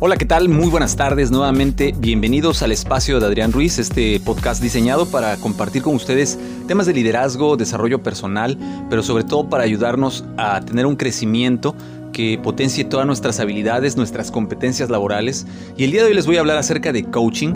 Hola, ¿qué tal? Muy buenas tardes nuevamente. Bienvenidos al espacio de Adrián Ruiz, este podcast diseñado para compartir con ustedes temas de liderazgo, desarrollo personal, pero sobre todo para ayudarnos a tener un crecimiento que potencie todas nuestras habilidades, nuestras competencias laborales. Y el día de hoy les voy a hablar acerca de coaching.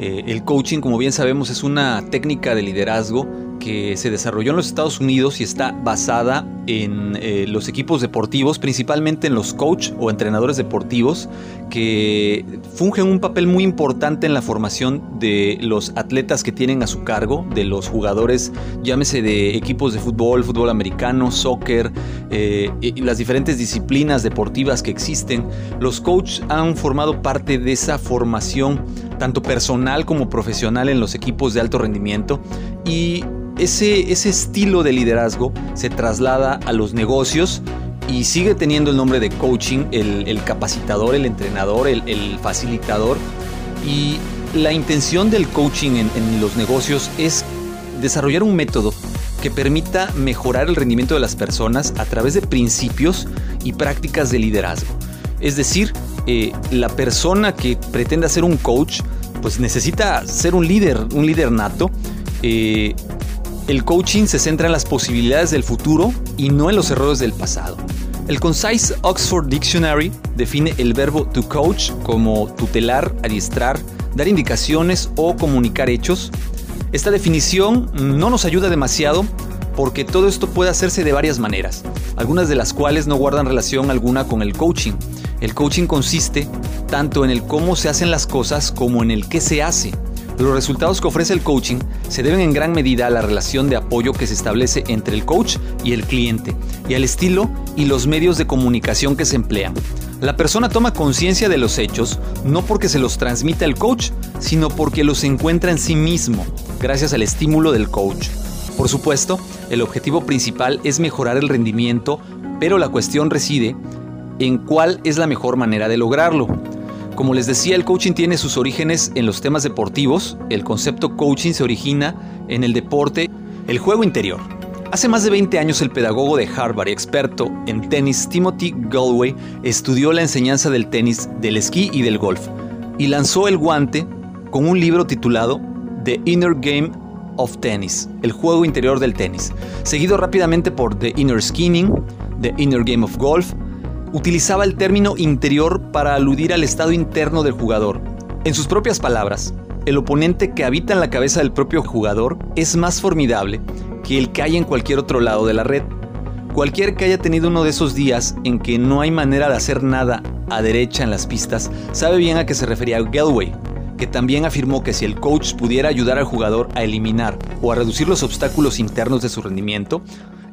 Eh, el coaching, como bien sabemos, es una técnica de liderazgo que se desarrolló en los Estados Unidos y está basada en eh, los equipos deportivos, principalmente en los coach o entrenadores deportivos, que fungen un papel muy importante en la formación de los atletas que tienen a su cargo, de los jugadores, llámese de equipos de fútbol, fútbol americano, soccer, eh, y las diferentes disciplinas deportivas que existen. Los coach han formado parte de esa formación, tanto personal como profesional en los equipos de alto rendimiento y ese, ese estilo de liderazgo se traslada a los negocios y sigue teniendo el nombre de coaching, el, capacitador, el entrenador, el, facilitador. Y la intención del coaching en, en los negocios es desarrollar un método que permita mejorar el rendimiento de las personas a través de principios y prácticas de liderazgo. Es decir, eh, la persona que pretenda ser un coach, pues necesita ser un líder, un líder nato, eh, el coaching se centra en las posibilidades del futuro y no en los errores del pasado. El Concise Oxford Dictionary define el verbo to coach como tutelar, adiestrar, dar indicaciones o comunicar hechos. Esta definición no nos ayuda demasiado porque todo esto puede hacerse de varias maneras, algunas de las cuales no guardan relación alguna con el coaching. El coaching consiste tanto en el cómo se hacen las cosas como en el qué se hace. Los resultados que ofrece el coaching se deben en gran medida a la relación de apoyo que se establece entre el coach y el cliente, y al estilo y los medios de comunicación que se emplean. La persona toma conciencia de los hechos no porque se los transmita el coach, sino porque los encuentra en sí mismo, gracias al estímulo del coach. Por supuesto, el objetivo principal es mejorar el rendimiento, pero la cuestión reside en cuál es la mejor manera de lograrlo. Como les decía, el coaching tiene sus orígenes en los temas deportivos. El concepto coaching se origina en el deporte, el juego interior. Hace más de 20 años el pedagogo de Harvard y experto en tenis Timothy Galway estudió la enseñanza del tenis, del esquí y del golf y lanzó el guante con un libro titulado The Inner Game of Tennis, el juego interior del tenis, seguido rápidamente por The Inner Skinning, The Inner Game of Golf utilizaba el término interior para aludir al estado interno del jugador. En sus propias palabras, el oponente que habita en la cabeza del propio jugador es más formidable que el que hay en cualquier otro lado de la red. Cualquier que haya tenido uno de esos días en que no hay manera de hacer nada a derecha en las pistas sabe bien a qué se refería Galway, que también afirmó que si el coach pudiera ayudar al jugador a eliminar o a reducir los obstáculos internos de su rendimiento,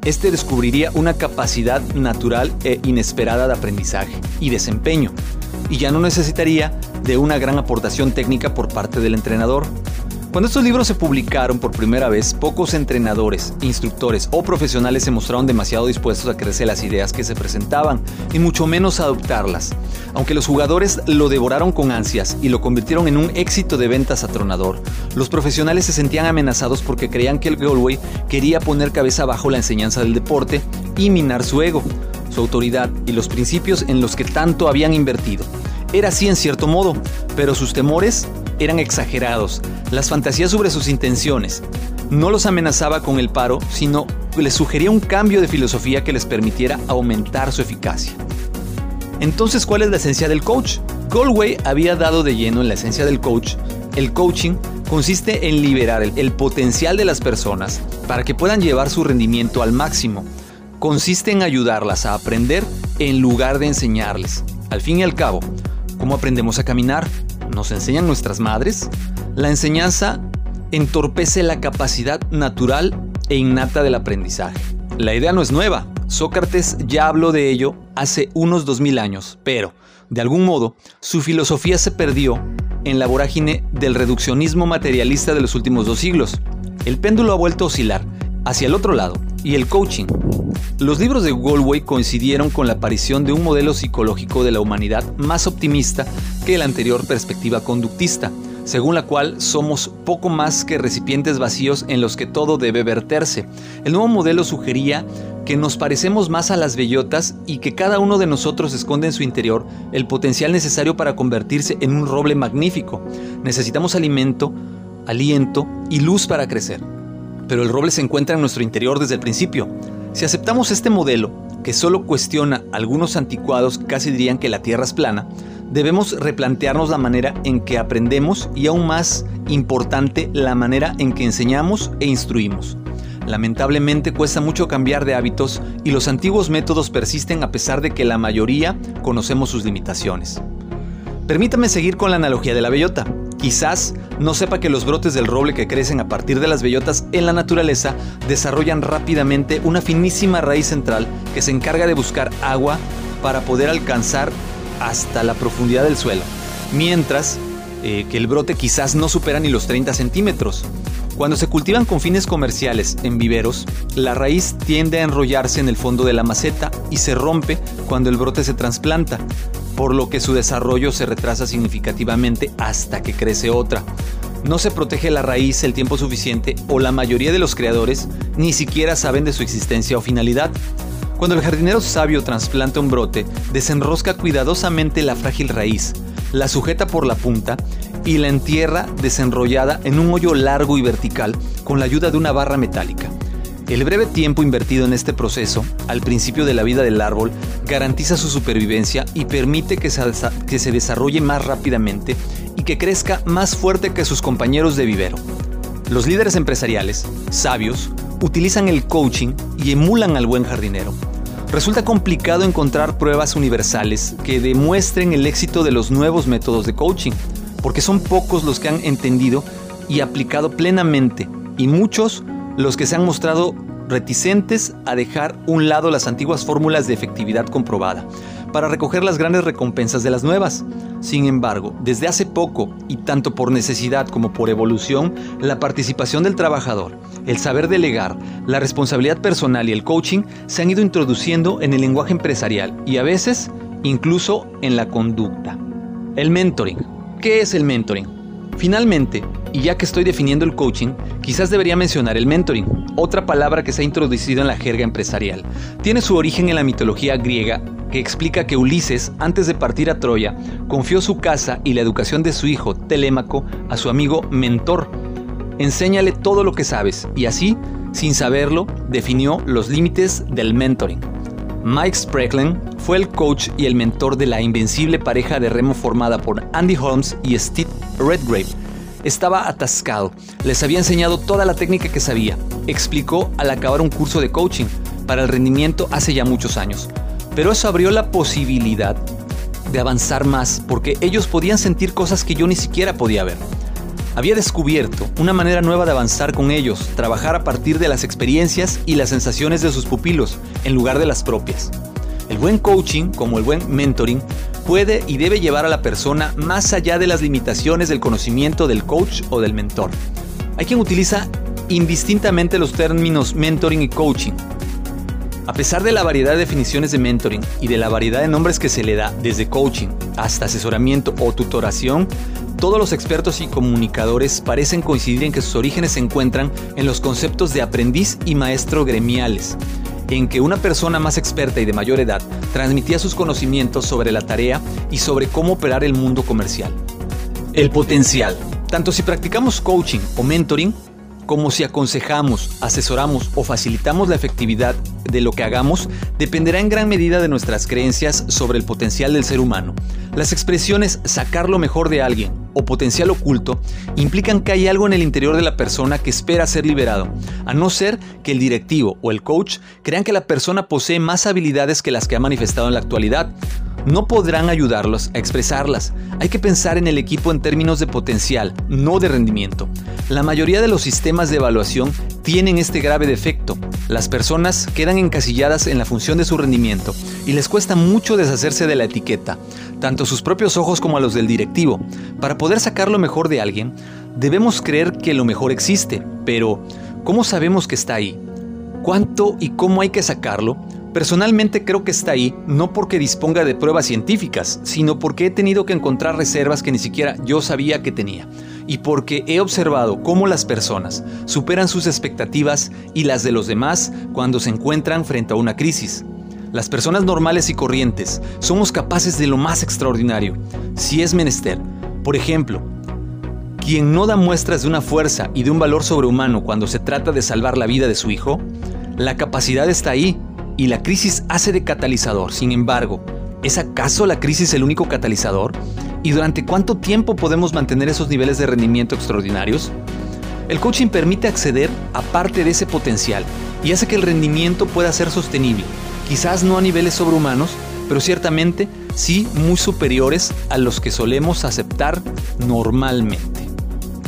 este descubriría una capacidad natural e inesperada de aprendizaje y desempeño, y ya no necesitaría de una gran aportación técnica por parte del entrenador. Cuando estos libros se publicaron por primera vez, pocos entrenadores, instructores o profesionales se mostraron demasiado dispuestos a crecer las ideas que se presentaban, y mucho menos a adoptarlas. Aunque los jugadores lo devoraron con ansias y lo convirtieron en un éxito de ventas atronador, los profesionales se sentían amenazados porque creían que el Galway quería poner cabeza abajo la enseñanza del deporte y minar su ego, su autoridad y los principios en los que tanto habían invertido. Era así en cierto modo, pero sus temores eran exagerados, las fantasías sobre sus intenciones. No los amenazaba con el paro, sino les sugería un cambio de filosofía que les permitiera aumentar su eficacia. Entonces, ¿cuál es la esencia del coach? Galway había dado de lleno en la esencia del coach. El coaching consiste en liberar el, el potencial de las personas para que puedan llevar su rendimiento al máximo. Consiste en ayudarlas a aprender en lugar de enseñarles. Al fin y al cabo, ¿cómo aprendemos a caminar? Nos enseñan nuestras madres, la enseñanza entorpece la capacidad natural e innata del aprendizaje. La idea no es nueva, Sócrates ya habló de ello hace unos 2000 años, pero, de algún modo, su filosofía se perdió en la vorágine del reduccionismo materialista de los últimos dos siglos. El péndulo ha vuelto a oscilar hacia el otro lado, y el coaching. Los libros de Galway coincidieron con la aparición de un modelo psicológico de la humanidad más optimista que la anterior perspectiva conductista. según la cual somos poco más que recipientes vacíos en los que todo debe verterse. El nuevo modelo sugería que nos parecemos más a las bellotas y que cada uno de nosotros esconde en su interior el potencial necesario para convertirse en un roble magnífico. Necesitamos alimento, aliento y luz para crecer. Pero el roble se encuentra en nuestro interior desde el principio. Si aceptamos este modelo, que solo cuestiona algunos anticuados casi dirían que la Tierra es plana, debemos replantearnos la manera en que aprendemos y aún más importante, la manera en que enseñamos e instruimos. Lamentablemente cuesta mucho cambiar de hábitos y los antiguos métodos persisten a pesar de que la mayoría conocemos sus limitaciones. Permítame seguir con la analogía de la bellota. Quizás no sepa que los brotes del roble que crecen a partir de las bellotas en la naturaleza desarrollan rápidamente una finísima raíz central que se encarga de buscar agua para poder alcanzar hasta la profundidad del suelo, mientras eh, que el brote quizás no supera ni los 30 centímetros. Cuando se cultivan con fines comerciales en viveros, la raíz tiende a enrollarse en el fondo de la maceta y se rompe cuando el brote se trasplanta, por lo que su desarrollo se retrasa significativamente hasta que crece otra. No se protege la raíz el tiempo suficiente o la mayoría de los creadores ni siquiera saben de su existencia o finalidad. Cuando el jardinero sabio trasplanta un brote, desenrosca cuidadosamente la frágil raíz, la sujeta por la punta y la entierra desenrollada en un hoyo largo y vertical con la ayuda de una barra metálica. El breve tiempo invertido en este proceso, al principio de la vida del árbol, garantiza su supervivencia y permite que se, desarrolle más rápidamente y que crezca más fuerte que sus compañeros de vivero. Los líderes empresariales, sabios, utilizan el coaching y emulan al buen jardinero. Resulta complicado encontrar pruebas universales que demuestren el éxito de los nuevos métodos de coaching, porque son pocos los que han entendido y aplicado plenamente, y muchos los que se han mostrado reticentes a dejar un lado las antiguas fórmulas de efectividad comprobada, para recoger las grandes recompensas de las nuevas. Sin embargo, desde hace poco, y tanto por necesidad como por evolución, la participación del trabajador, el saber delegar, la responsabilidad personal y el coaching se han ido introduciendo en el lenguaje empresarial y a veces incluso en la conducta. El mentoring. ¿Qué es el mentoring? Finalmente, y ya que estoy definiendo el coaching, quizás debería mencionar el mentoring, otra palabra que se ha introducido en la jerga empresarial. Tiene su origen en la mitología griega que explica que Ulises, antes de partir a Troya, confió su casa y la educación de su hijo, Telémaco, a su amigo mentor. Enséñale todo lo que sabes y así, sin saberlo, definió los límites del mentoring. Mike Sprecklen fue el coach y el mentor de la invencible pareja de remo formada por Andy Holmes y Steve Redgrave, estaba atascado. Les había enseñado toda la técnica que sabía. Explicó al acabar un curso de coaching para el rendimiento hace ya muchos años. Pero eso abrió la posibilidad de avanzar más porque ellos podían sentir cosas que yo ni siquiera podía ver. Había descubierto una manera nueva de avanzar con ellos, trabajar a partir de las experiencias y las sensaciones de sus pupilos en lugar de las propias. El buen coaching, como el buen mentoring, puede y debe llevar a la persona más allá de las limitaciones del conocimiento del coach o del mentor. Hay quien utiliza indistintamente los términos mentoring y coaching. A pesar de la variedad de definiciones de mentoring y de la variedad de nombres que se le da, desde coaching hasta asesoramiento o tutoración, todos los expertos y comunicadores parecen coincidir en que sus orígenes se encuentran en los conceptos de aprendiz y maestro gremiales, en que una persona más experta y de mayor edad transmitía sus conocimientos sobre la tarea y sobre cómo operar el mundo comercial. El potencial. Tanto si practicamos coaching o mentoring, como si aconsejamos, asesoramos o facilitamos la efectividad de lo que hagamos, dependerá en gran medida de nuestras creencias sobre el potencial del ser humano. Las expresiones sacar lo mejor de alguien o potencial oculto implican que hay algo en el interior de la persona que espera ser liberado, a no ser que el directivo o el coach crean que la persona posee más habilidades que las que ha manifestado en la actualidad no podrán ayudarlos a expresarlas. Hay que pensar en el equipo en términos de potencial, no de rendimiento. La mayoría de los sistemas de evaluación tienen este grave defecto. Las personas quedan encasilladas en la función de su rendimiento y les cuesta mucho deshacerse de la etiqueta, tanto a sus propios ojos como a los del directivo. Para poder sacar lo mejor de alguien, debemos creer que lo mejor existe, pero ¿cómo sabemos que está ahí? ¿Cuánto y cómo hay que sacarlo? Personalmente creo que está ahí no porque disponga de pruebas científicas, sino porque he tenido que encontrar reservas que ni siquiera yo sabía que tenía. y porque he observado cómo las personas superan sus expectativas y las de los demás cuando se encuentran frente a una crisis. Las personas normales y corrientes somos capaces de lo más extraordinario, si es menester. Por ejemplo, quien no da muestras de una fuerza y de un valor sobrehumano cuando se trata de salvar la vida de su hijo, la capacidad está ahí y la crisis hace de catalizador. Sin embargo, ¿es acaso la crisis el único catalizador? ¿Y durante cuánto tiempo podemos mantener esos niveles de rendimiento extraordinarios? El coaching permite acceder a parte de ese potencial y hace que el rendimiento pueda ser sostenible, quizás no a niveles sobrehumanos, pero ciertamente sí muy superiores a los que solemos aceptar normalmente.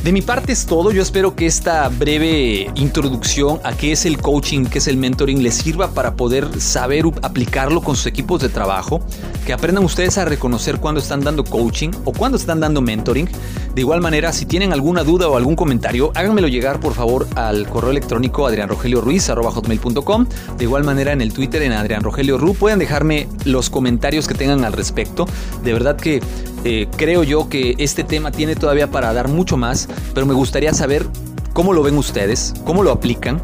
De mi parte es todo, yo espero que esta breve introducción a qué es el coaching, qué es el mentoring, les sirva para poder saber aplicarlo con sus equipos de trabajo, que aprendan ustedes a reconocer cuando están dando coaching o cuando están dando mentoring. De igual manera, si tienen alguna duda o algún comentario, háganmelo llegar por favor al correo electrónico adrianrogelioruiz.com. De igual manera en el Twitter en Adrián Rogelio Ru pueden dejarme los comentarios que tengan al respecto. De verdad que eh, creo yo que este tema tiene todavía para dar mucho más, pero me gustaría saber cómo lo ven ustedes, cómo lo aplican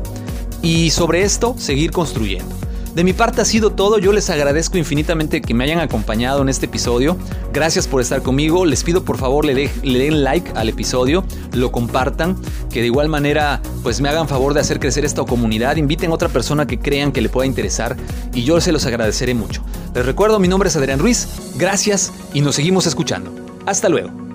y sobre esto seguir construyendo. De mi parte ha sido todo, yo les agradezco infinitamente que me hayan acompañado en este episodio, gracias por estar conmigo, les pido por favor le, le, den like al episodio, lo compartan, que de igual manera pues me hagan favor de hacer crecer esta comunidad, inviten a otra persona que crean que le pueda interesar y yo se los agradeceré mucho. Les recuerdo, mi nombre es Adrián Ruiz, gracias y nos seguimos escuchando. Hasta luego.